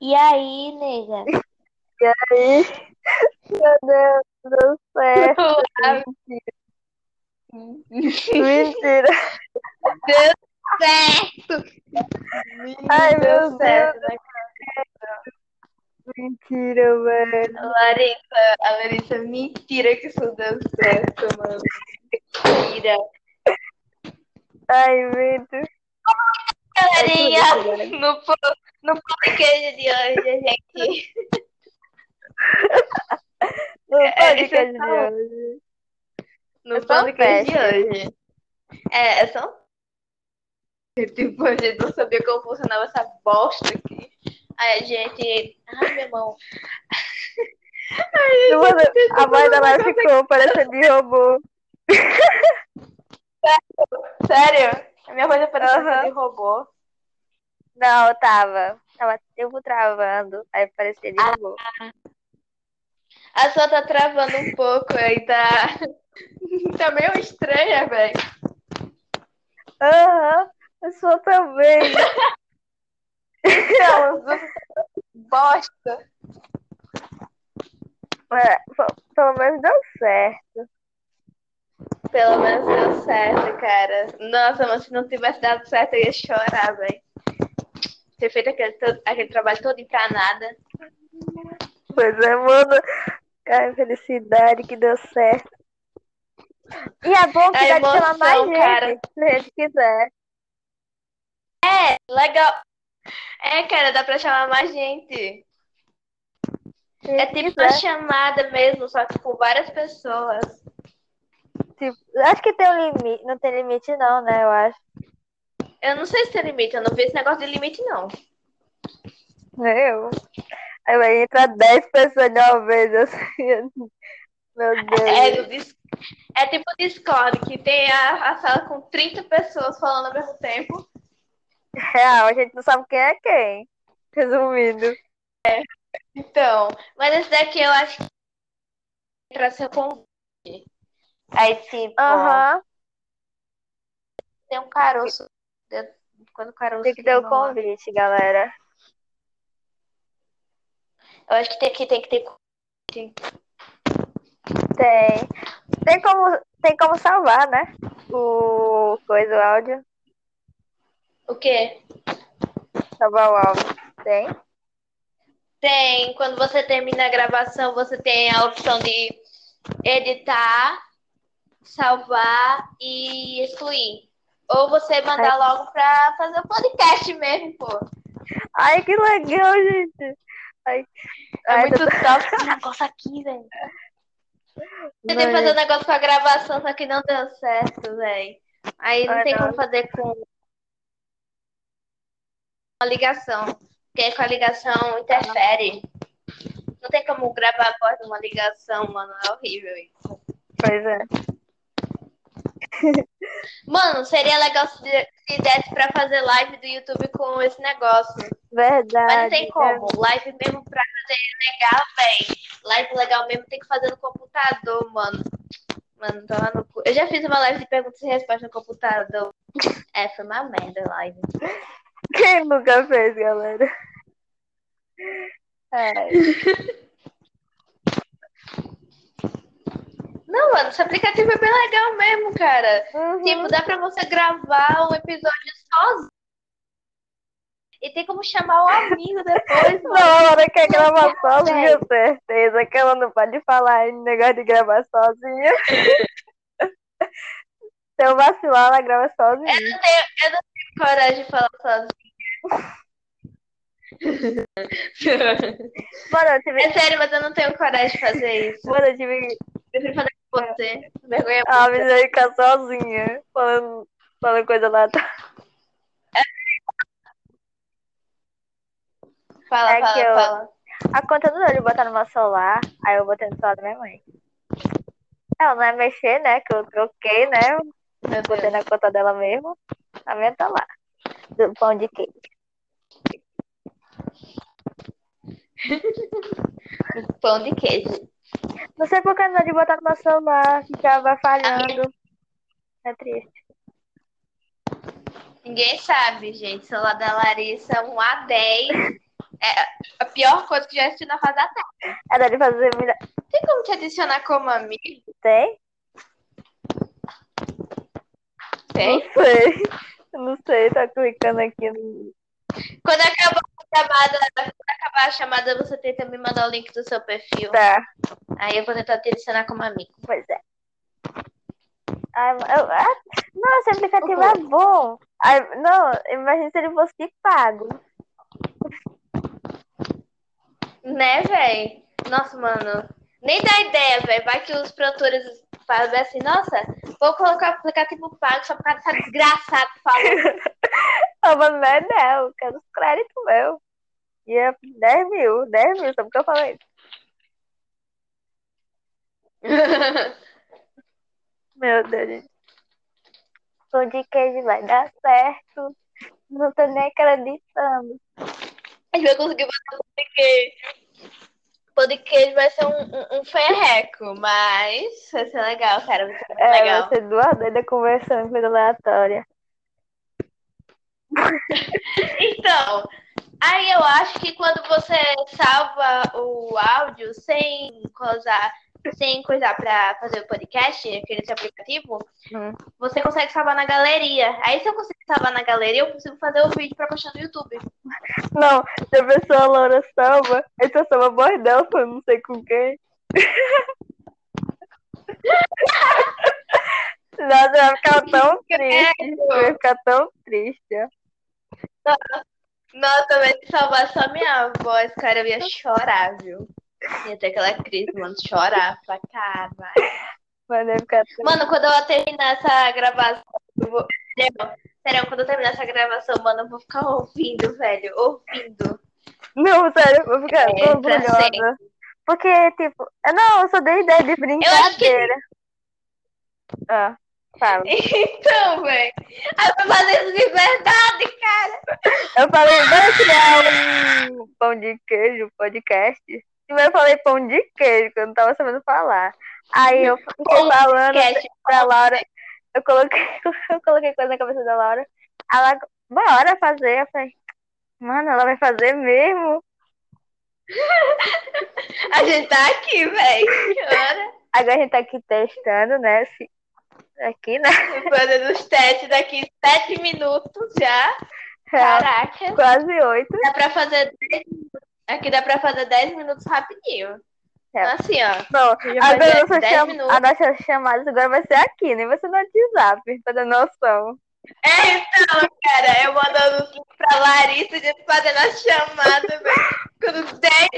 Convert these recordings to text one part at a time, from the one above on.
E aí, nega? E aí? Meu Deus, deu certo. Mentira. Deu certo! Ai, Deu meu certo, né? Mentira, velho. Larissa, a Larissa, mentira que isso deu certo, mano. Mentira. Ai, Vitor. Galerinha, no, po- no podcast de hoje, gente. No É, podcast de é hoje. No É podcast de hoje. É, é só um... Tipo, a gente não sabia como funcionava essa bosta aqui. Aí a gente... Ai, meu irmão. Mano, a voz dela ficou parecendo de robô. Sério? A minha voz apareceu Aham. de robô. Não, tava. Tava tempo travando. Aí parecia de robô. A sua tá travando um pouco aí, tá... Tá meio estranha, velho. Aham, eu sou também. Então, as duas bosta. É, pelo menos deu certo. Pelo menos deu certo, cara. Nossa, mas se não tivesse dado certo, eu ia chorar, velho. Ter feito aquele, todo- aquele trabalho todo pra nada. Pois é, mano. Ai, felicidade que deu certo. E é bom que A dá de chamar mais emoção, gente, cara. se a gente quiser. Legal. É, cara, dá pra chamar mais gente. Se É tipo uma quiser. chamada mesmo, só que com várias pessoas. Tipo, acho que tem um limite. Não tem limite, não, né? Eu acho. Eu não sei se tem limite, eu não vi esse negócio de limite, não. Eu. Aí vai entrar 10 pessoas de uma vez, assim. Meu É, Deus. Dis- é tipo Discord, que tem a, a sala com 30 pessoas falando ao mesmo tempo. Real, a gente não sabe quem é quem. Resumindo. Então, mas esse daqui eu acho que é pra ser convite. Aí, tipo, Aham. tem um caroço. Quando o caroço Tem que ter o convite, galera. Eu acho que tem que, tem que ter convite. Tem. Tem como, tem como salvar, né? O coisa, o áudio. O quê? Salvar o áudio. Tem? Tem, quando você termina a gravação, você tem a opção de editar, salvar e excluir. Ou você mandar logo pra fazer o podcast mesmo, pô. Ai, que legal, gente. Ai, É ai, muito tô- top esse negócio aqui, velho. Tentei fazer um negócio com a gravação, só que não deu certo, velho. Aí não Ai, tem não. como fazer com uma ligação. Porque com a ligação interfere. Não tem como gravar a voz de uma ligação, mano. É horrível isso. Pois é. Mano, seria legal se, se desse pra fazer live do YouTube com esse negócio. Verdade. Mas não tem como. Live mesmo pra fazer legal, véi. Live legal mesmo tem que fazer no computador, mano. Mano, tava no cu. Eu já fiz uma live de perguntas e respostas no computador. É, foi uma merda a live. Quem nunca fez, galera? Ai, Não, mano, esse aplicativo é bem legal mesmo, cara. uhum. Tipo, dá pra você gravar um episódio sozinho. E tem como chamar um amigo depois, mano. Não, ela quer gravar sozinha, certeza. Que ela não pode falar em negócio de gravar sozinha. Se eu vacilar, ela grava sozinha. Eu não tenho, eu não tenho coragem de falar sozinho. Mano, eu tive, É sério, mas eu não tenho coragem de fazer isso. mano, eu tive Prefiro fazer você. Vergonha a muito. menina ficar sozinha, falando, falando coisa lá. Fala, É fala, que eu- fala. A conta do de botar no meu celular, aí eu botei no celular da minha mãe. Ela não é mexer, né? Que eu troquei, né? Meu Botei Deus. na conta dela mesmo. A minha tá lá. Do pão de queijo. Pão de queijo. Não sei por que não de botar no meu celular, ficava falhando. É triste. Ninguém sabe, gente. O celular da Larissa é um A10 É a pior coisa que já assisti na face da Terra. Era de fazer vida. Tem como te adicionar como amigo? Tem? Tem. Não sei. Não sei, tá clicando aqui no. Quando acabar chamada, quando acabar a chamada, você tenta me mandar o link do seu perfil. Tá, Aí eu vou tentar te adicionar como amigo. pois é. Ai, eu- ah, nossa, esse aplicativo é bom. Não, imagina se ele fosse pago. Né, véi? Nossa, mano. Nem dá ideia, velho. Vai que os produtores fazem assim, nossa, vou colocar o aplicativo pago só por causa dessa desgraçada que. Ah, mas não é não, eu quero os créditos meu. E é 10 mil, 10 mil, só porque eu falei. Meu Deus, gente. Pão de queijo vai dar certo. Não tô nem acreditando. A gente vai conseguir fazer um de queijo. Queijo vai ser um, um, um ferreco, mas vai ser legal, cara. Vai ser É, legal. vai ser duas doidas conversando coisa aleatória. Então, aí eu acho que quando você salva o áudio sem coisar, sem coisar pra fazer o podcast, aquele seu aplicativo, Hum. você consegue salvar na galeria. Aí se eu conseguir salvar na galeria, eu consigo fazer o vídeo pra postar no YouTube. Não, se a pessoa Laura salva, aí só salva a voz dela, eu não sei com quem. Nossa, vai ficar tão triste. Vai ficar tão triste. Nossa, mas se salvar só minha voz, cara, eu ia chorar, viu? Ia ter aquela crise, mano, chorar pra caralho. Ficar. Mano, quando eu terminar essa gravação, eu vou. Sério, quando eu terminar essa gravação, mano, eu vou ficar ouvindo, velho. Ouvindo. Não, sério, eu vou ficar É, orgulhosa. Porque, tipo, eu não, eu só dei ideia de acho que- brincadeira. Ah, fala. Então, velho. Eu fazer isso de verdade, cara. Eu falei, bora criar um pão de queijo podcast. Primeiro eu falei pão de queijo, que eu não tava sabendo falar. Aí eu fiquei Pão falando queijo. pra Laura, eu coloquei, eu coloquei coisa na cabeça da Laura. Ela, bora fazer. Eu falei, mano, ela vai fazer mesmo. A gente tá aqui, velho. Agora a gente tá aqui testando, né? se- Aqui, né? Fazendo os testes daqui sete minutos já. É, Caraca. quase oito. Dá pra fazer 10 minutos. Aqui dá pra fazer 10 minutos rapidinho. É. Assim, ó. Não, agora dar nossa 10 cham... minutos. a nossa chamada agora vai ser aqui, nem vai ser no WhatsApp, pra ter noção. É, então, cara, eu mandando os links pra Larissa, gente fazendo a chamada. Quando 10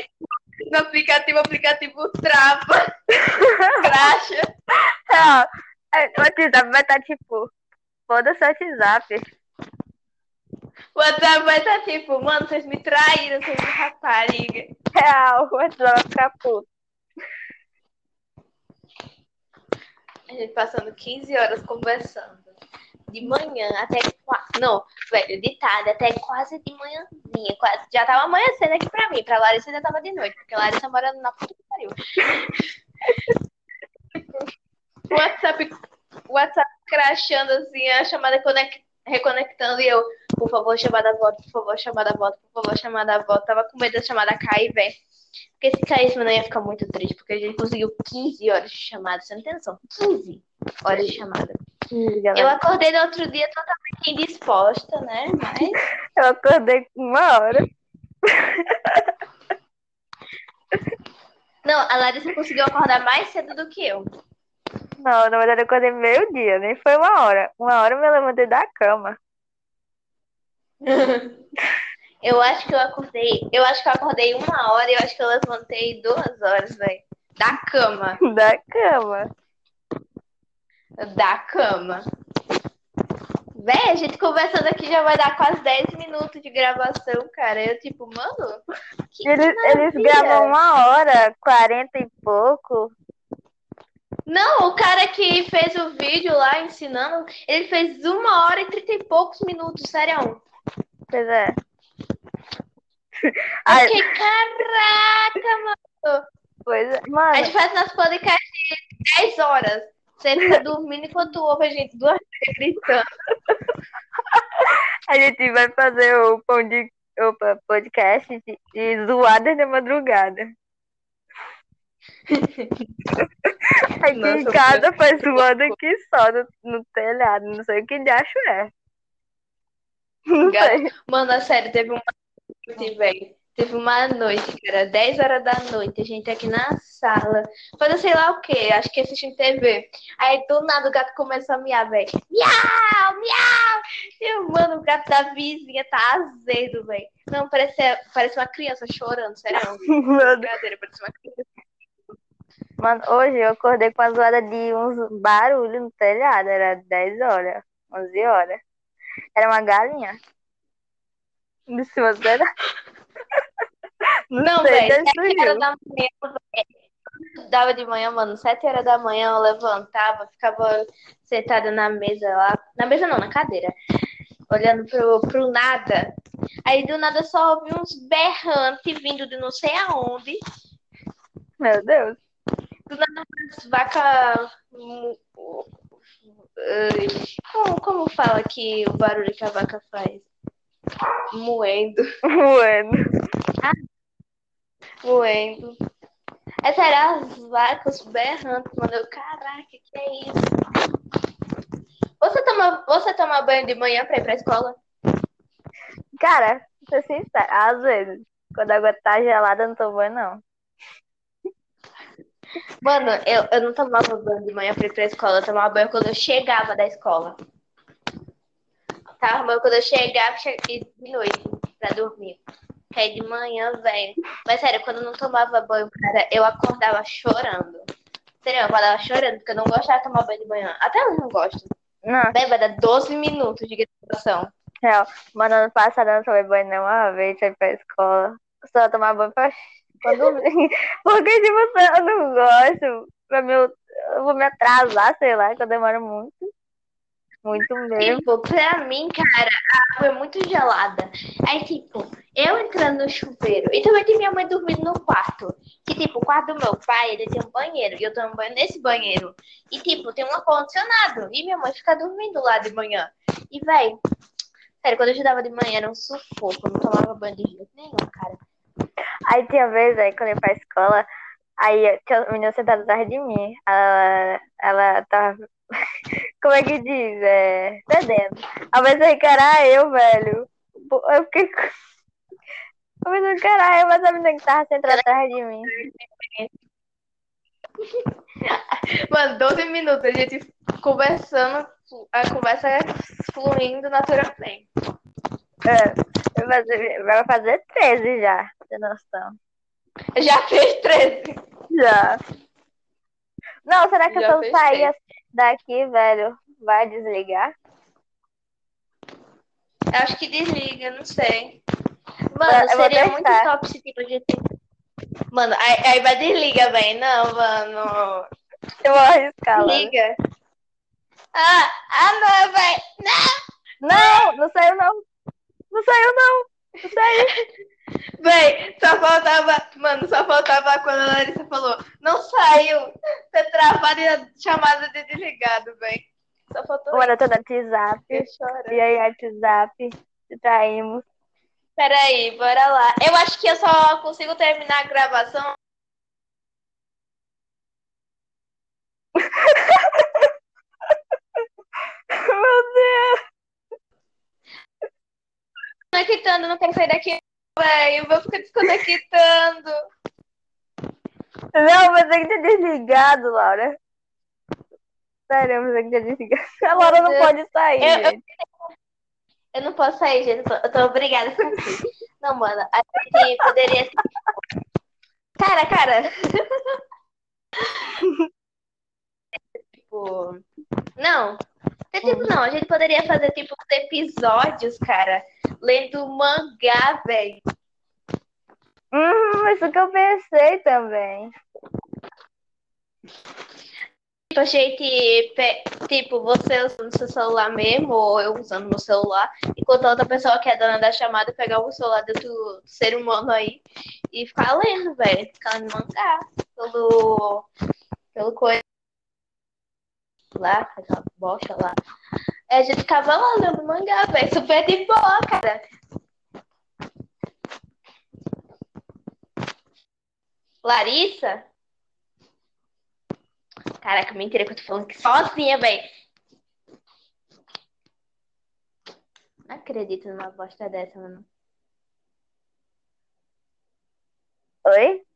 no aplicativo, o aplicativo trava. Cracha. Real. É, O WhatsApp vai estar tipo, foda-se o WhatsApp. O WhatsApp vai estar tipo, mano, vocês me traíram, vocês me rapariga. Real, o WhatsApp vai ficar puto. A gente passando 15 horas conversando. De manhã até quase. Não, velho, de tarde até quase de manhãzinha. Quase. Já tava amanhecendo aqui pra mim. Pra Larissa ainda tava de noite, porque Larissa mora na puta que pariu. WhatsApp, WhatsApp crashando assim, a chamada conec- reconectando e eu, por favor, chamada volta, por favor, chamada volta, por favor, chamada volta. Tava com medo da chamada cair, velho. Porque se caísse, mano, eu ia ficar muito triste, porque a gente conseguiu 15 horas de chamada, você não tem noção? 15 horas de chamada. Eu acordei no outro dia totalmente indisposta, né? Mas Eu acordei com uma hora. Não, a Larissa conseguiu acordar mais cedo do que eu. Não, na verdade eu acordei meio-dia, nem foi uma hora. Uma hora eu me levantei da cama. Eu acho que eu acordei. Eu acho que eu acordei uma hora e eu acho que eu levantei duas horas, velho. Da cama. Da cama. Da cama. Véi, a gente conversando aqui já vai dar quase 10 minutos de gravação, cara. Eu, tipo, mano. Eles, eles gravam uma hora, quarenta e pouco. Não, o cara que fez o vídeo lá ensinando, ele fez uma hora e trinta e poucos minutos, sério. Pois é. Ai, fiquei, caraca, mano. pois é. A Mano, gente faz nosso podcast de 10 horas. Você fica dormindo enquanto ouve a gente duas vezes gritando. a gente vai fazer o pão de, opa, podcast de, de zoadas da madrugada. Aqui em Nossa, casa faz zoada aqui só no, no telhado. Não sei o que de acho é. Mano, a sério, teve uma noite, velho. Teve uma noite, que era 10 horas da noite, a gente aqui na sala, fazendo sei lá o quê, acho que assistindo TV. Aí do nada o gato começou a miar, velho. Miau, miau! E, mano, o gato da vizinha tá azedo, velho. Não, parece, parece uma criança chorando, sério. Deus. Brincadeira, parece uma criança. Mano, hoje eu acordei com a zoada de uns barulhos no telhado. Era 10 horas, 11 horas. Era uma galinha. De cima do telhado. Não, sei, velho, deve 7 surgiu. horas da manhã, velho. Dava de manhã, mano, 7 horas da manhã eu levantava, ficava sentada na mesa lá. Na mesa não, na cadeira. Olhando pro, pro nada. Aí do nada só ouvi uns berrantes vindo de não sei aonde. Meu Deus. Do nada umas vacas. Como, como fala que o barulho que a vaca faz? Moendo. Bueno. Moendo. Essa era as vacas berrando, mano. Eu, caraca, que é isso? Você toma, você toma banho de manhã pra ir pra escola? Cara, pra ser sincero, às vezes, quando a água tá gelada, eu não tomo banho, não. Mano, eu, eu não tomava banho de manhã pra ir pra escola. Eu tomava banho quando eu chegava da escola. Tava banho quando eu chegava che- e de noite pra dormir. Que aí de manhã, velho. Mas sério, quando eu não tomava banho, cara, eu acordava chorando. Sério, eu acordava chorando, porque eu não gostava de tomar banho de manhã. Até hoje eu não gosto. Não, vai dar 12 minutos de gravação. real. Mano, ano passado eu não tomei banho nenhuma vez, pra ir pra escola. Só tomar banho pra pra dormir. Porque, tipo, eu não gosto. Pra mim, eu, vou me atrasar, sei lá, que eu demoro muito. Muito mesmo. Tipo, pra mim, cara, a água é muito gelada. Aí, tipo, eu entrando no chuveiro. E também tem minha mãe dormindo no quarto. Que, tipo, o quarto do meu pai, ele tem um banheiro. E eu tomo banho nesse banheiro. E, tipo, tem um ar-condicionado. E minha mãe fica dormindo lá de manhã. E, véi, sério, quando eu estudava de manhã era um sufoco. Eu não tomava banho de jeito nenhum, cara. Aí tinha vez aí quando eu ia pra escola, aí tinha uma menina sentada atrás de mim. Ela, ela tava. Como é que diz? É. Cedendo. Ao pensei que era eu, velho. Eu fiquei. Eu pensei eu, mas a menina que tava sentada atrás de mim. Mano, 12 minutos a gente conversando, a conversa fluindo naturalmente. É, vai fazer, vai fazer 13 já, tem noção. Já fez 13. Já. Não, será que Já se eu sair daqui, velho, vai desligar? Acho que desliga, não sei. Mano, eu seria muito top se tipo gente. Mano, aí, aí vai desliga, velho. Não, mano. Eu vou arriscar. Liga. Ah, ah, não, velho. Não, não saiu não. Não saiu não. Não saiu. Véi, só faltava. Mano, só faltava quando a Larissa falou. Não saiu. Tá travado e a chamada de desligado, velho. Só faltou Mano, eu tô no WhatsApp. E aí, WhatsApp, distraímos. Peraí, bora lá. Eu acho que eu só consigo terminar a gravação. Meu Deus. Desconectando, não quero sair daqui, velho. Eu vou ficar desconectando. Não, mas tem que ter desligado, Laura. Sério, eu pensei que tinha desligado. A Laura não Deus. pode sair, Eu- eu-. Eu não posso sair, gente. Eu tô, eu tô obrigada. Não, mano, a gente poderia. Cara, cara. tipo. Não. É tipo, não. A gente poderia fazer, tipo, os episódios, cara, lendo mangá, velho. Hum, isso que eu pensei também. Tipo, a gente, tipo, você usando seu celular mesmo, ou eu usando meu celular, enquanto a outra pessoa que é dona da chamada pegar o celular do, do ser humano aí e ficar lendo, velho. Ficar lendo mangá pelo, pelo coisa lá, aquela bosta lá. É, a gente ficava lá lendo mangá, velho. Super de boa, cara. Larissa? Caraca, mentira que eu tô falando que sozinha, velho. Não acredito numa bosta dessa, mano. Oi?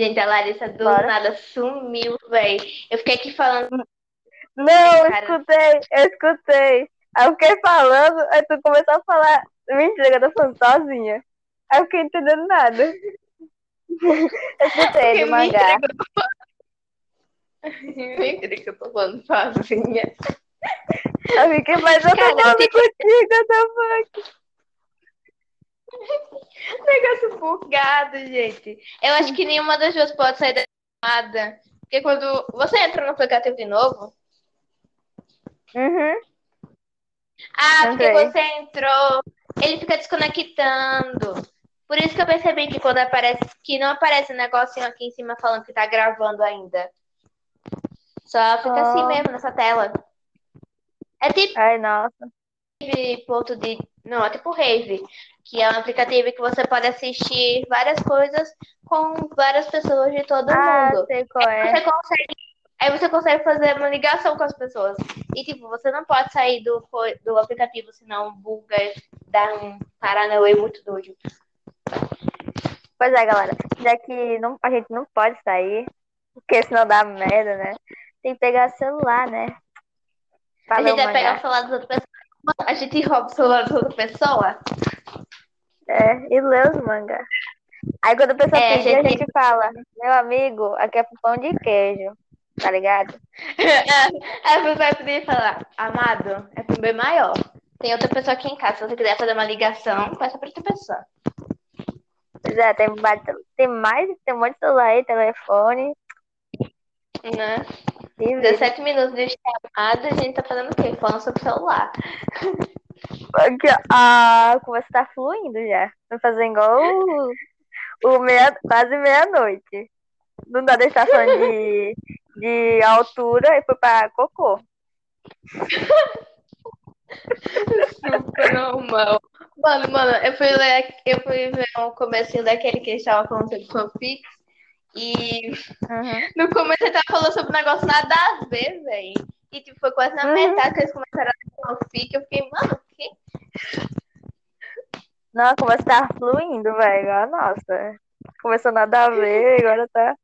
Gente, a Larissa do Bora. nada sumiu, velho. Eu fiquei aqui falando. Não, eu escutei, eu escutei. Aí eu fiquei falando, aí tu começou a falar. Mentira, eu tô falando sozinha. Aí eu fiquei entendendo nada. Eu escutei Fiquei do mangá. mentira que eu tô falando. Sozinha. Eu fiquei, mas eu tô falando contigo, eu tô falando. Negócio bugado, gente. Eu acho que nenhuma das duas pode sair da chamada. Porque quando você entra no aplicativo de novo. Uhum. Ah, porque você entrou. Ele fica desconectando. Por isso que eu percebi que quando aparece. Que não aparece um negocinho aqui em cima falando que tá gravando ainda. Só fica assim Ah. mesmo nessa tela. É tipo Ai, nossa. Ponto de. Não, é tipo Rave, que é um aplicativo que você pode assistir várias coisas com várias pessoas de todo Ah, mundo. sei qual é. Você consegue, aí você consegue fazer uma ligação com as pessoas. E tipo, você não pode sair do, do aplicativo, senão buga, dá um paranauê muito doido. Pois é, galera. Já que não, a gente não pode sair, porque senão dá merda, né? Tem que pegar celular, né? Pra a gente vai pegar o celular das outras pessoas. A gente rouba o celular das outras pessoas. É, e ler os mangá. Aí quando a pessoa É, pedir, a gente- gente fala, meu amigo, aqui é pão de queijo. Tá ligado? Aí você vai poder falar, amado, é pro bem maior. Tem outra pessoa aqui em casa. Se você quiser fazer uma ligação, peça pra outra pessoa. Pois é, tem, tem mais, tem um monte de celular aí, telefone. Né? E vídeo. 17 minutos de chamada, a gente tá fazendo o quê? Falando sobre o celular. Ó, a conversa tá fluindo já. Vai fazer igual o, o meia, quase meia-noite. A gente tá falando de, de altura e foi pra cocô. Super normal. Mano, mano, eu fui ler, eu fui ver um comecinho daquele que eles estavam falando sobre fanfics. E Uhum. no começo ele tava falando sobre um negócio nada a ver, velho. E tipo, foi quase na Uhum. metade que eles começaram a fanfic. Eu fiquei, mano, o quê? Não, a conversa tá fluindo, velho. Ah, Nossa. Começou nada a ver, agora tá.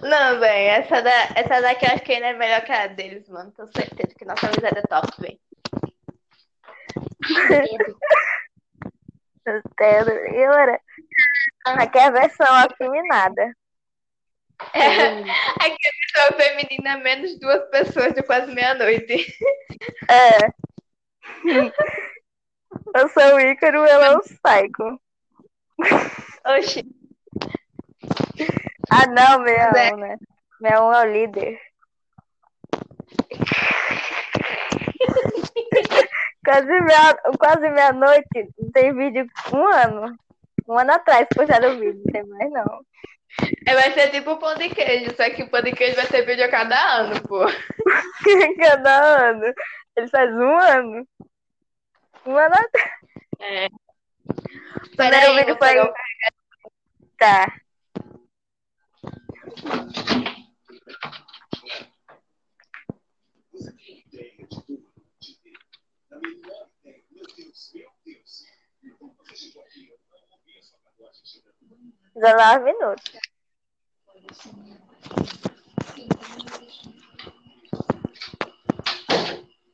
Não, velho, essa, da, essa daqui eu acho que ainda é melhor que a deles, mano. Tenho certeza que nossa amizade é top, velho. Galera, aqui é a versão afeminada. Aqui a pessoa feminina é menos duas pessoas de quase meia-noite. É. Eu sou o Ícaro, ela é o Psycho. Oxi. Ah, não, É. 61, né? 61 é o líder. Quase meia, quase meia-noite, tem vídeo um ano. Um ano atrás postaram o vídeo, não tem mais não. É, vai ser tipo o pão de queijo, só que o pão de queijo vai ter vídeo a cada ano, pô. Cada ano. Ele faz um ano. Um ano atrás. É. Primeiro aí, vídeo foi. pegar o- Tá. Dezenove minutos.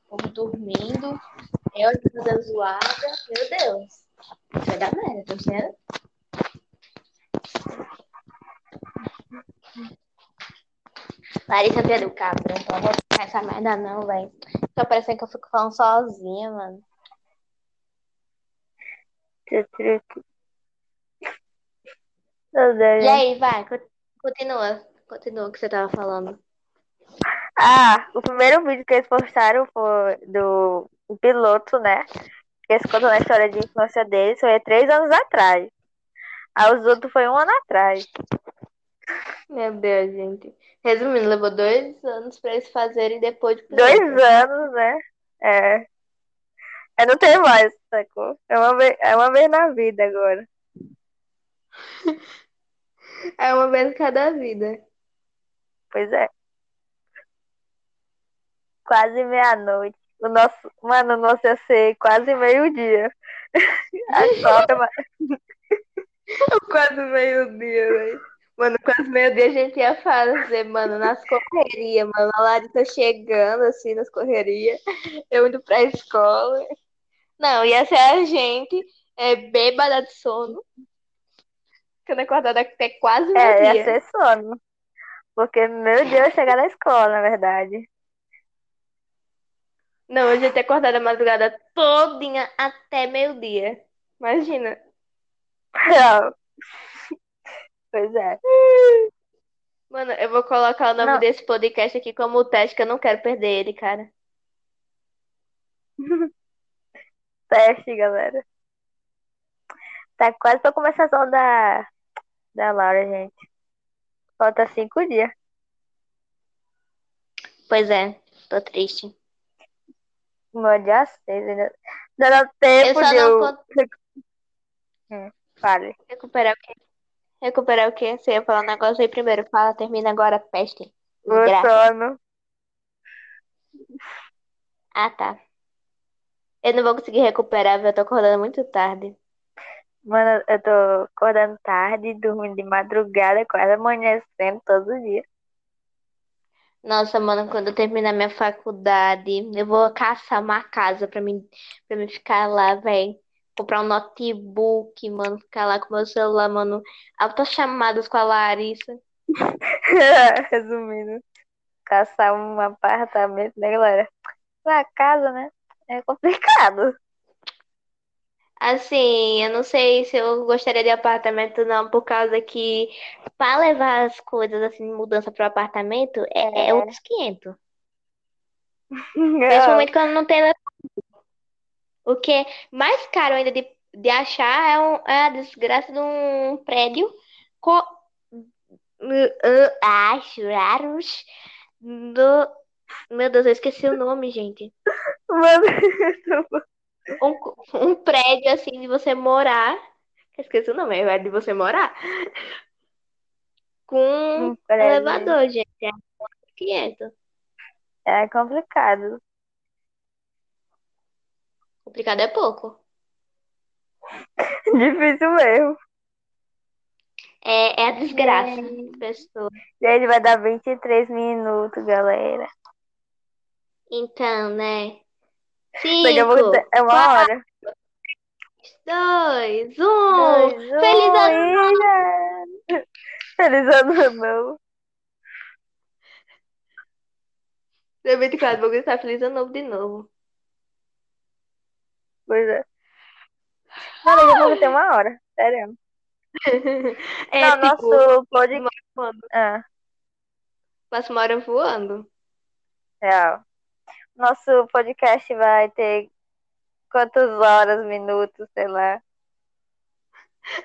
O povo dormindo. Eu toda zoada. Meu Deus. Isso vai dar merda, tá vendo? Larissa Pedro Cabra, não vou ficar essa merda não, velho. Tô parecendo que eu fico falando sozinha, mano. Deus, E aí, vai, co- continua. Continua o que você tava falando. Ah, o primeiro vídeo que eles postaram foi do piloto, né? Que eles contam a história de infância deles, foi três anos atrás. Aí os outros foi um ano atrás. Meu Deus, gente. Resumindo, levou dois anos pra eles fazerem depois de Dois anos, né? É. É, não tem mais, sacou? É uma vez, é uma vez na vida agora. É uma vez cada vida. Pois é. Quase meia-noite. O nosso, mano, o nosso ia ser quase meio-dia. A Copa, mas- Quase meio-dia, velho. Mano, quase meio-dia a gente ia fazer, mano, nas correrias, mano. A Larissa chegando, assim, nas correrias. Eu indo pra escola. Não, ia ser a gente é, bêbada de sono. Ficando acordada até quase é, ia meio-dia. ser sono. Porque, meu Deus, chegar na escola, na verdade. Não, a gente ia acordar a madrugada todinha até meio-dia. Imagina. Não. Pois é. Mano, eu vou colocar o nome Não. desse podcast aqui como teste, que eu não quero perder ele, cara. Teste, galera. Tá quase pra começar a aula da, da Laura, gente. Falta cinco dias. Pois é, tô triste. No dia seis ainda. Ainda dá tempo Eu só de não eu... Hum, fale. recuperar o quê? Recuperar o quê? Você ia falar um negócio aí primeiro. Fala, termina agora, peste. Sono. Ah, tá. Eu não vou conseguir recuperar, viu? Eu tô acordando muito tarde. Mano, eu tô acordando tarde, dormindo de madrugada, quase amanhecendo todo dia. Nossa, mano, quando eu terminar minha faculdade, eu vou caçar uma casa pra mim, pra mim ficar lá, velho. Comprar um notebook, mano, ficar lá com meu celular, mano. Altas chamadas com a Larissa. Resumindo, caçar um apartamento, né, galera? Uma casa, né? É complicado. Assim, eu não sei se eu gostaria de apartamento, não, por causa que pra levar as coisas assim, mudança pro apartamento, é, É. outros 500. Principalmente quando não tem. O que é mais caro ainda de, de achar é, um- é a desgraça de um prédio com. Acho raros. Do... Meu Deus, eu esqueci o nome, gente. Mano, Um, um prédio assim de você morar. Esqueci o nome, é de você morar. Com um elevador, gente. É 500. É complicado. Complicado é pouco. Difícil mesmo. É, é a desgraça de pessoa. Gente, vai dar 23 minutos, galera. Então, né? Daqui Cinco, é uma quatro, hora. dois, um. Dois, um, Feliz ano já. Feliz ano novo. 2024, vou gritar feliz ano novo de novo. Pois é. Pouco tem uma hora. Sério. É Não, tipo, nosso podcast. Ah, Passa uma hora voando. real. Nosso podcast vai ter quantas horas, minutos, sei lá.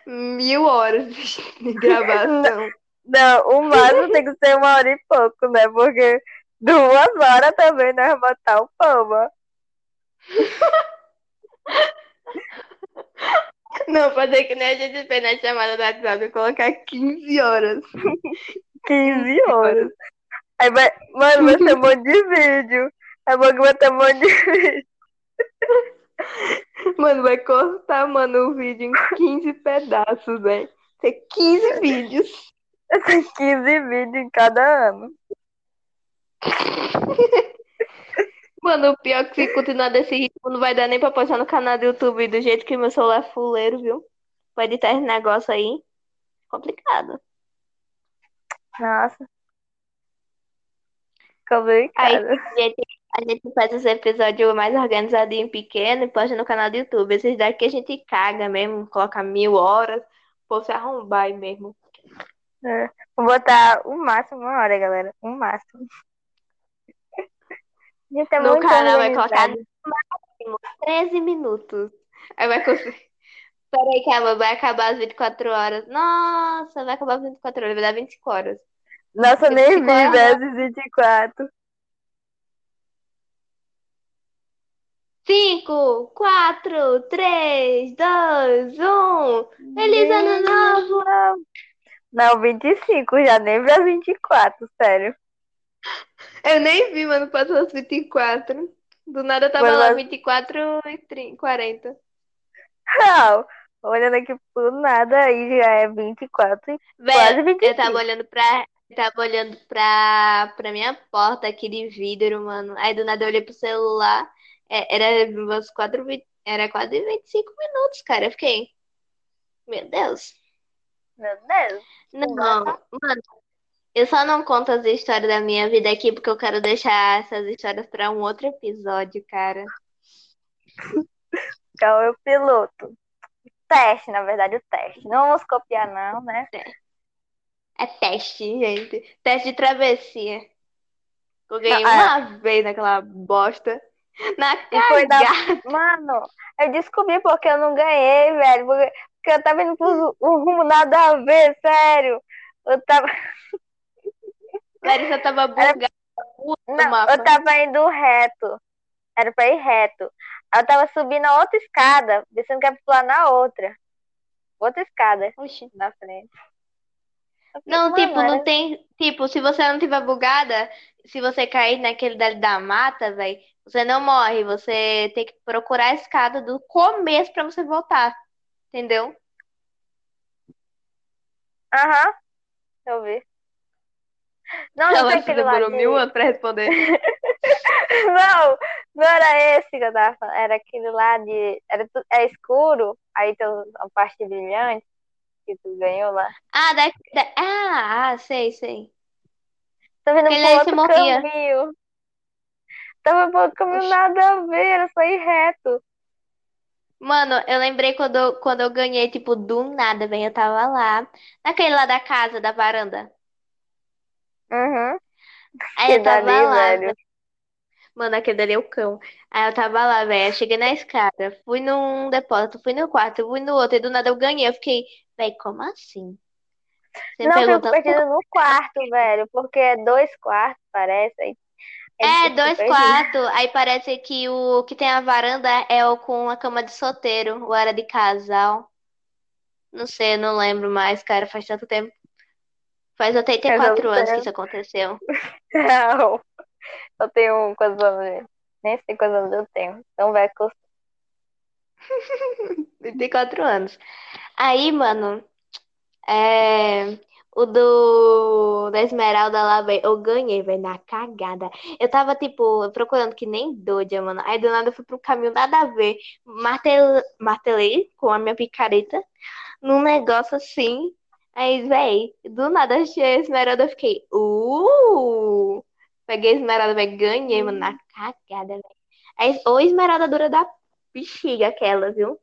Mil horas de gravação. Não, o máximo tem que ser uma hora e pouco, né? Porque duas horas também nós vamos botar o pão, Não, fazer que nem a gente fez na chamada do WhatsApp e colocar 15 horas. 15 horas. Aí vai, mano, vai ser um monte de vídeo. É bom que vai ter um monte de vídeo. Mano, vai cortar, mano, o vídeo em 15 pedaços, velho. Tem 15 vídeos. Tem 15 vídeos em cada ano. Mano, o pior é que se continuar desse ritmo, não vai dar nem pra postar no canal do YouTube do jeito que meu celular é fuleiro, viu? Pra editar esse negócio aí. Complicado. Nossa. Aí Complicado. a gente, a gente faz esse episódio mais organizadinho, pequeno, e posta no canal do YouTube. Esses daqui a gente caga mesmo, coloca mil horas, pô, se arrombar aí mesmo. É. Vou botar o máximo uma hora, galera. O máximo. Gente, é No canal vai colocar no máximo 13 minutos. Aí vai conseguir. Peraí, calma, vai acabar as 24 horas. Nossa, vai acabar as 24 horas, vai dar 25 horas. Nossa, eu nem vi 24 horas. vezes 24. 5, 4, 3, 2, 1. Feliz ano novo! Não, 25, já nem pra 24, sério. Eu nem vi, mano, passou as 24. Do nada eu tava Mas lá, vai- 24 e 30, 40. Não, olhando aqui por nada, aí já é 24 e quase Velho, 25. eu tava olhando pra. eu Tava olhando pra, pra minha porta aqui de vidro, mano. Aí do nada eu olhei pro celular. É, era umas 4, vi- era quase 25 minutos, cara. Eu fiquei. Meu Deus. Meu Deus. Não, mano. Eu só não conto as histórias da minha vida aqui porque eu quero deixar essas histórias pra um outro episódio, cara. Qual é o piloto? Teste, na verdade, o teste. Não vamos copiar, não, né? É teste, gente. Teste de travessia. Eu ganhei Não, é. uma vez naquela bosta. Na foi da-. Mano, eu descobri porque eu não ganhei, velho. Porque, porque eu tava indo pro um rumo nada a ver, sério. Eu tava. Larissa tava bugada Não, mapa. eu tava indo reto. Era pra ir reto. Eu tava subindo a outra escada, pensando que ia pular na outra. Outra escada Oxi. na frente. Não, mano, tipo, não tem. Tipo, se você não tiver bugada, se você cair naquele dali da mata, velho, você não morre. Você tem que procurar a escada do começo pra você voltar. Entendeu? Aham, eu vi. Não, não lá demorou de- mil anos pra responder. Não, não era esse que eu tava falando. Era aquele lá de. Era é escuro, aí tem a parte brilhante que tu ganhou lá. Ah, da, da- ah, ah, sei, sei. Tô vendo Aquele pro outro morria. caminho. Tava pro outro caminho nada a ver, era só ir reto. Mano, eu lembrei quando, eu- quando eu ganhei, tipo, do nada, velho. Eu tava lá, naquele lá da casa, da varanda. Uhum. Aí eu tava dali, lá, velho. Mano, aquele dali é o cão. Aí eu tava lá, velho. Cheguei na escada, fui num depósito, fui no quarto, fui no outro, e do nada eu ganhei. Eu fiquei, velho, como assim? Você Não, eu fico pergunta, perdido no quarto, velho, porque é dois quartos, parece. Aí, é, fica dois quartos. Aí parece que o que tem a varanda é o com a cama de solteiro, ou era de casal. Não sei, não lembro mais, cara, faz tanto tempo. Faz 84 Faz anos que isso aconteceu. Não. Eu tenho quantos anos? Nem sei quantos anos eu tenho. Então vai com 24 anos. Aí, mano, é, o do da Esmeralda lá, velho, eu ganhei, velho, na cagada. Eu tava, tipo, procurando que nem doida, mano. Aí do nada eu fui pro caminho nada a ver. Martel... Martelei com a minha picareta num negócio assim. Aí, velho, do nada achei a Esmeralda, eu fiquei, uh! Peguei a Esmeralda, velho, ganhei, mano, na cagada, velho. Aí, ou Esmeralda dura da bexiga aquela, viu?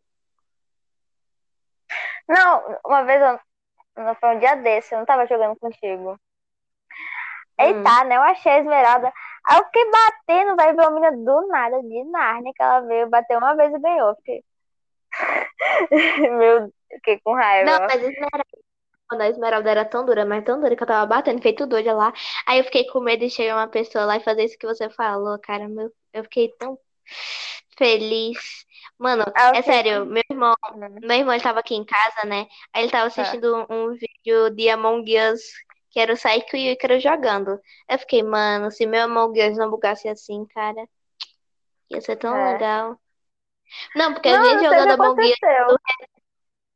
Não, uma vez eu, não foi um dia desse, eu não tava jogando contigo. Aí Hum. né? Eu achei a esmeralda. Aí eu fiquei batendo, vai ver uma menina do nada, de Nárnia, que ela veio, bateu uma vez e ganhou. Fiquei... Meu, eu fiquei com raiva. Não, mas Esmeralda, quando a Esmeralda era tão dura, mas tão dura que eu tava batendo, feito doida lá. Aí eu fiquei com medo de chegar uma pessoa lá e fazer isso que você falou, cara. Meu, eu fiquei tão feliz. Mano, Ah, eu é sério, meu irmão, meu irmão ele tava aqui em casa, né? Aí ele tava assistindo um, um vídeo de Among Us, que era o Saiko e o Ícaro jogando. Eu fiquei, mano, se meu Among Us não bugasse assim, cara, ia ser tão É. legal. Não, porque Não, a não gente sei o que jogando Among Us.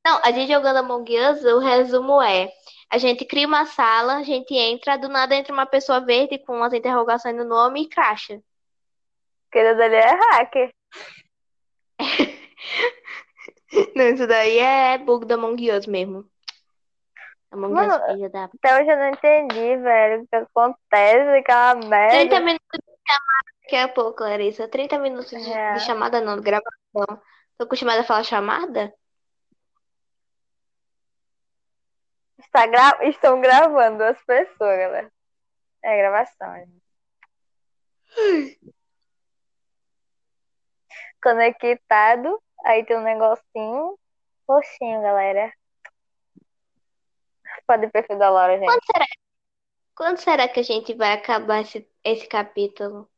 Não, a gente jogando Among Us, o resumo é: a gente cria uma sala, a gente entra, do nada entra uma pessoa verde com umas interrogações no nome e cracha. Aquele dali é hacker. Não, isso daí é bug do Among Us mesmo. Among Mano, Us, filha da. Até hoje eu não entendi, velho, o que acontece, aquela 30 merda. minutos de chamada daqui a pouco, Larissa. 30 minutos de, É. de chamada, não, de gravação. Tô acostumada a falar chamada? Está gra... Estão gravando as pessoas, galera. É gravação. gente. Conectado. Aí tem um negocinho. Roxinho, galera. Pode perfil da Laura, gente. Quando será? Quando será que a gente vai acabar esse, esse capítulo?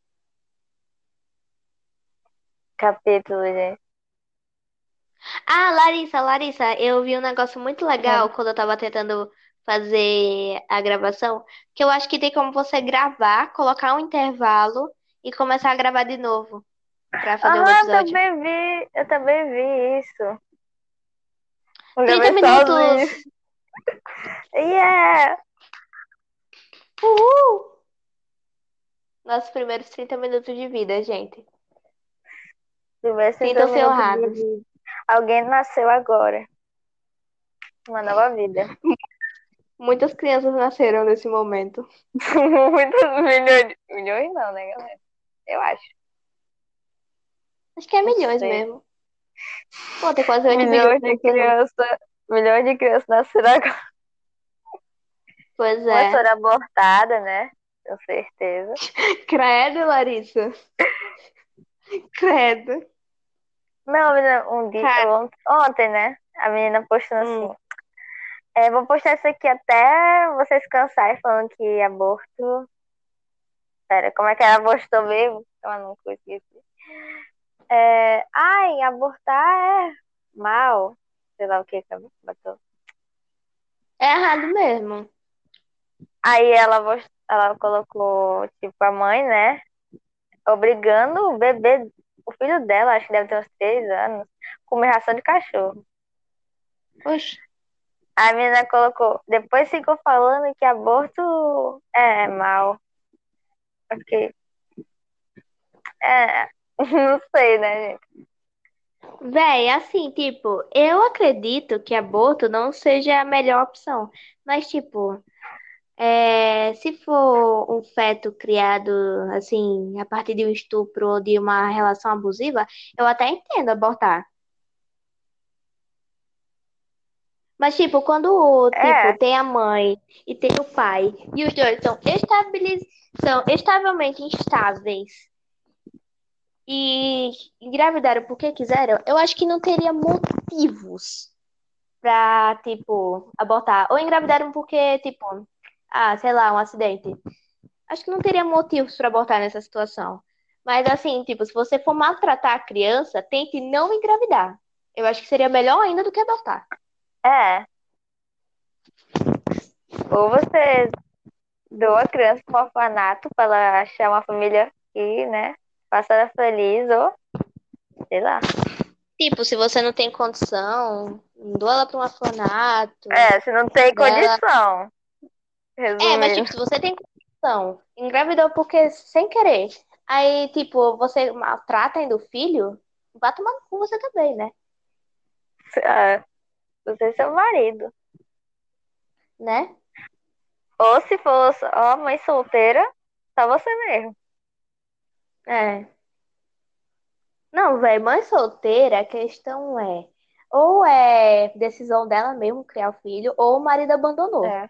Capítulo, gente. Ah, Larissa, Larissa, eu vi um negócio muito legal quando eu tava tentando fazer a gravação, que eu acho que tem como você gravar, colocar um intervalo e começar a gravar de novo pra fazer um Aham, eu episódio. também vi, eu também vi isso. Eu 30 gravei sozinho. minutos! Yeah! Uhul! Nossos primeiros 30 minutos de vida, gente. Sintam-se honrados. Alguém nasceu agora. Uma nova vida. Muitas crianças nasceram nesse momento. Muitos milhões. Milhões não, né, galera? Eu acho. Acho que é milhões mesmo. Pô, tem quase 8 Milhões milhões. de crianças. Milhões de crianças nasceram agora. Pois Uma é. foram abortada, né? Com certeza. Credo, Larissa. Credo. Não, menina, um dia, Cara. ont- ontem, né? A menina postando Hum. assim. É, vou postar isso aqui até vocês cansarem falando que aborto. Pera, como é que ela postou mesmo? Eu não consegui. É, ai, abortar é mal. Sei lá o que que ela botou. É errado mesmo. Aí ela, ela colocou, tipo, a mãe, né? Obrigando o bebê, o filho dela, acho que deve ter uns três anos, comer ração de cachorro. Oxe. A menina colocou, depois ficou falando que aborto é mal. Ok. É, não sei, né, gente? Véi, assim, tipo, eu acredito que aborto não seja a melhor opção. Mas, tipo, é, se for um feto criado, assim, a partir de um estupro ou de uma relação abusiva, eu até entendo abortar. Mas, tipo, quando, É. tipo, tem a mãe e tem o pai, e os dois são, estabiliz... são estavelmente instáveis e engravidaram porque quiseram, eu acho que não teria motivos pra, tipo, abortar. Ou engravidaram porque, tipo, ah, sei lá, um acidente. Acho que não teria motivos pra abortar nessa situação. Mas, assim, tipo, se você for maltratar a criança, tente não engravidar. Eu acho que seria melhor ainda do que abortar. É. Ou você doa a criança para um orfanato para ela achar uma família que, né, faça ela feliz, ou sei lá. Tipo, se você não tem condição, doa ela pra um orfanato. É, se não tem Ela- condição. É, mas Resumindo. tipo, se você tem condição, engravidou porque sem querer, aí, tipo, você maltrata ainda o filho, vai tomar no cu você também, né? É, você é seu marido. Né? Ou se for só mãe solteira, só você mesmo. É. Não, velho, mãe solteira, a questão é, ou é decisão dela mesmo criar o filho, ou o marido abandonou. É.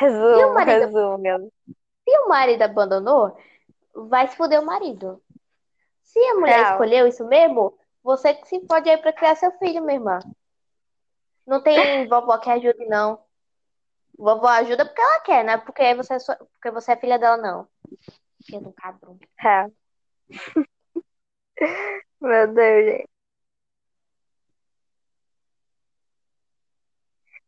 E o Resumo, marido? resumo. meu. Se o marido abandonou, vai se fuder o marido. Se a mulher Real. escolheu isso mesmo, você que se pode aí pra criar seu filho, minha irmã. Não tem vovó que ajude, não. Vovó ajuda porque ela quer, né? Porque você é, sua- porque você é filha dela, não. Filha do cabrão. Real. Meu Deus, gente.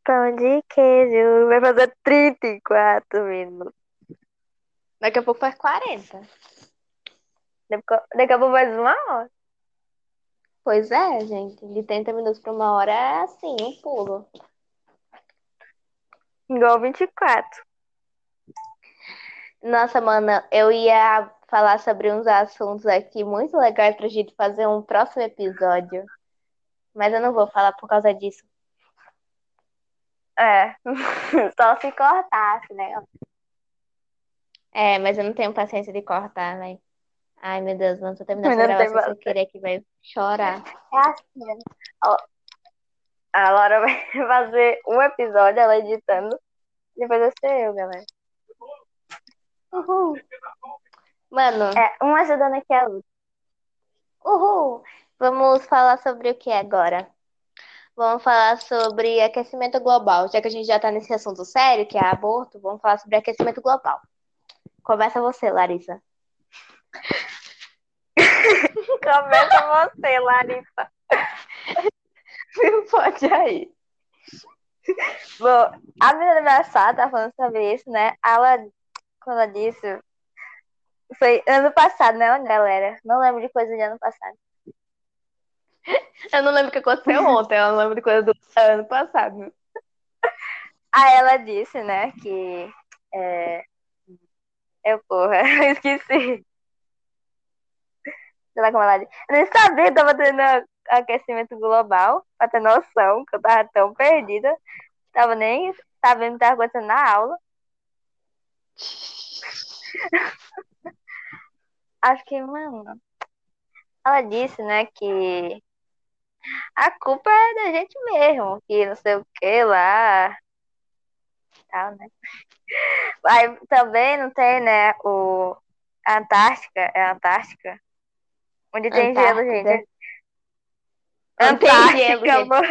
Pão de queijo vai fazer 34 minutos. Daqui a pouco faz 40. Daqui a- pouco mais uma hora. Pois é, gente. De 30 minutos pra uma hora é assim, um pulo. Igual 24. Nossa, mana, eu ia falar sobre uns assuntos aqui muito legais pra gente fazer um próximo episódio. Mas eu não vou falar por causa disso. É. Só se cortasse, né? É, mas eu não tenho paciência de cortar, né? Ai, meu Deus, não tô terminando essa gravação sem paciência. querer que vai chorar. É assim, né? Ó, A Laura vai fazer um episódio, ela editando. Depois vai ser eu, galera. Uhul. Mano, É, uma ajudando aqui a outra. uhul. Vamos falar sobre o que agora? Vamos falar sobre aquecimento global. Já que a gente já tá nesse assunto sério, que é aborto, vamos falar sobre aquecimento global. Começa você, Larissa. Começa você, Larissa. Pode aí. Bom, a menina da minha sala tá falando sobre isso, né? Ela, quando ela disse, foi ano passado, né, galera? Não lembro de coisa de ano passado. Eu não lembro o que aconteceu ontem, eu não lembro de coisa do ano passado. Aí ela disse, né, que. É... Eu, porra, eu esqueci. Sei lá como ela disse. Eu nem sabia, tava tendo aquecimento global, pra ter noção, que eu tava tão perdida. Tava nem sabendo o que tava acontecendo na aula. Acho que, mano. Ela disse, né, que a culpa é da gente mesmo, que não sei o que lá. Tal, né? Aí também não tem, né, o a Antártica, é a Antártica? Onde tem gelo, gente. Antártica, amor.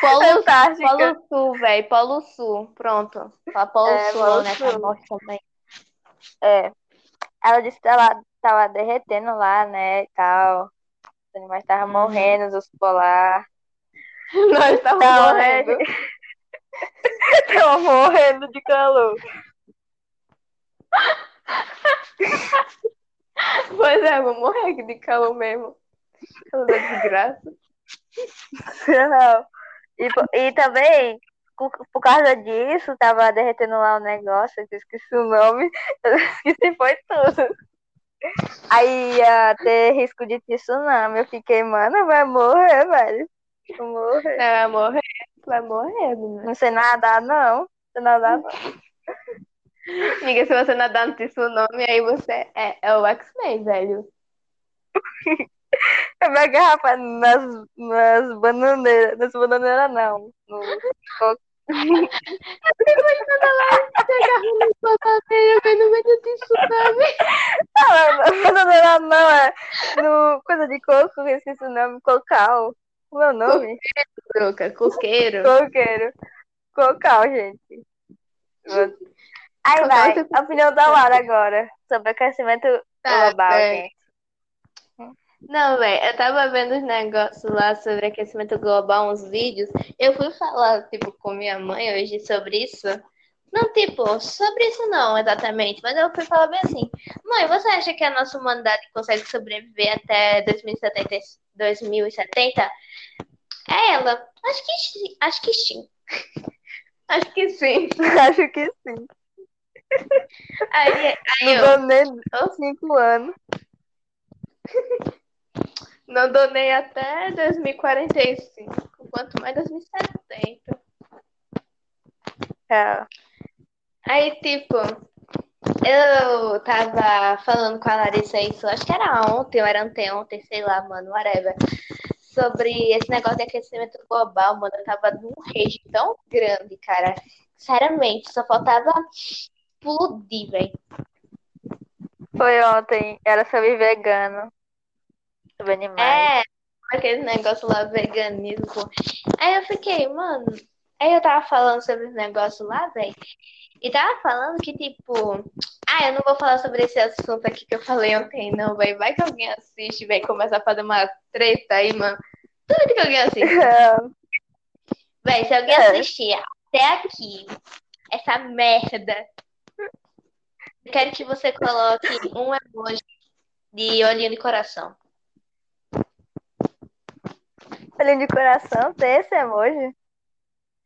Polo, Antártica. Polo Sul, velho. Polo Sul. Pronto. Fala Polo É, Sul, Polo né? Sul. Tá também. É. Ela disse que ela tava derretendo lá, né, e tal. Os animais estavam morrendo, os ursos polar. Nós estamos Não, morrendo. Estavam morrendo de calor. Pois é, vou morrer aqui de calor mesmo. Calor da desgraça. Não. E, e também, por, por causa disso, tava derretendo lá o negócio, eu esqueci o nome, eu esqueci foi tudo. Aí ia ter risco de tsunami. Eu fiquei, mano, vai morrer, velho. Vou morrer. Vai morrer. Vai morrer, menina. Não sei nadar, não. Não sei nadar, não. Amiga, se você nadar no tsunami, aí você é, é o X-Men, velho. Eu minha garrafa nas, nas bananeiras. Nas bananeiras, não. No, Eu no meio do tsunami. não, nas bananeiras, não. É no coisa de coco, eu esqueci o nome. Cocal. O nome? Broca, coqueiro. Coqueiro. Cocal, gente. Aí vai, a opinião da Lara agora sobre aquecimento Tá, global, é. gente. Não, velho, eu tava vendo os negócios lá sobre aquecimento global, uns vídeos. Eu fui falar, tipo, com minha mãe hoje sobre isso. Não, tipo, sobre isso não, exatamente. Mas eu fui falar bem assim. Mãe, você acha que a nossa humanidade consegue sobreviver até 2070? 2070? É ela. Acho que sim. Acho que sim. Acho que sim. Acho que sim. Aí, aí Não eu nem cinco anos. não dou nem até 2045. Quanto mais 2070. É. Aí, tipo, eu tava falando com a Larissa isso, acho que era ontem ou era anteontem, sei lá, mano, whatever. Sobre esse negócio de aquecimento global, mano. Eu tava num rage tão grande, cara. Sinceramente, só faltava explodir, velho. Foi ontem, era sobre vegano. Sobre animais. É, aquele negócio lá, veganismo. Aí eu fiquei, mano. Aí eu tava falando sobre os negócios lá, velho. E tava falando que, tipo. Ah, eu não vou falar sobre esse assunto aqui que eu falei ontem, não, velho. Vai que alguém assiste, velho, começa a fazer uma treta aí, mano. Tudo que alguém assiste. Véi, se alguém É. assistir até aqui, essa merda, eu quero que você coloque um emoji de olhinho de coração. Olhinho de coração, tem esse emoji?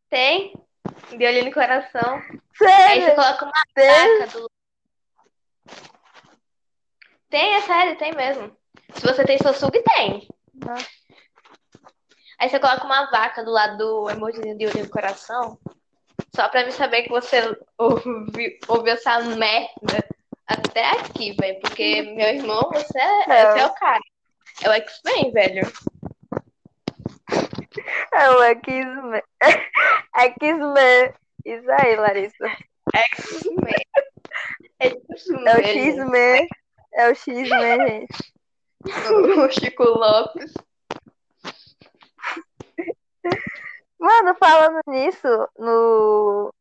Tem? De olhinho de coração. Aí você Sério? coloca uma vaca do. Tem, é sério, tem mesmo. Se você tem Sosug, tem. Nossa. Aí você coloca uma vaca do lado do emojizinho de olhinho de coração. Só pra mim saber que você ouviu, ouviu essa merda até aqui, velho. Porque, meu irmão, você é, Não. você é o cara. É o X-Men, velho. É o X-Men. X-Men. Isso aí, Larissa. X-Men. É isso É o. X-Men. É o X-Men, gente. O Chico Lopes. Mano, falando nisso, no.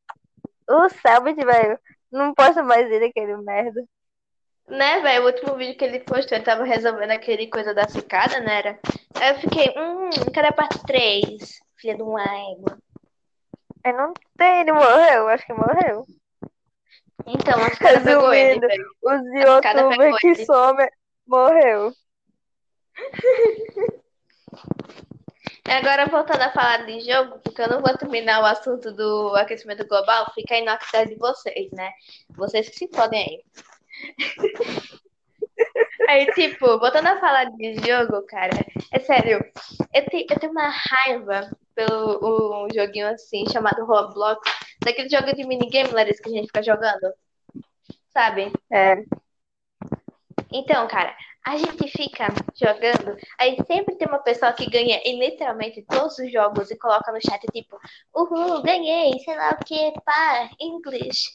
O Selbit, velho, não posta mais ele, aquele merda. Né, velho? O último vídeo que ele postou, ele tava resolvendo aquele coisa da cicada, né? Era? Aí eu fiquei, hum, cadê a parte 3? Filha de uma égua. Ele não tem, ele morreu, acho que morreu. Então, os caras pegou ele, velho. youtubers pegou que ele. somem morreu. Agora, voltando a falar de jogo, porque eu não vou terminar o assunto do aquecimento global, fica aí na de vocês, né? Vocês que se podem aí. Aí, tipo, voltando a falar de jogo, cara, é sério, eu, te- eu tenho uma raiva pelo um joguinho assim, chamado Roblox, daquele jogo de minigame, Larissa, que a gente fica jogando, sabe? É. Então, cara, a gente fica jogando, aí sempre tem uma pessoa que ganha em literalmente todos os jogos e coloca no chat, tipo, uhul, ganhei, sei lá o que, pá, English.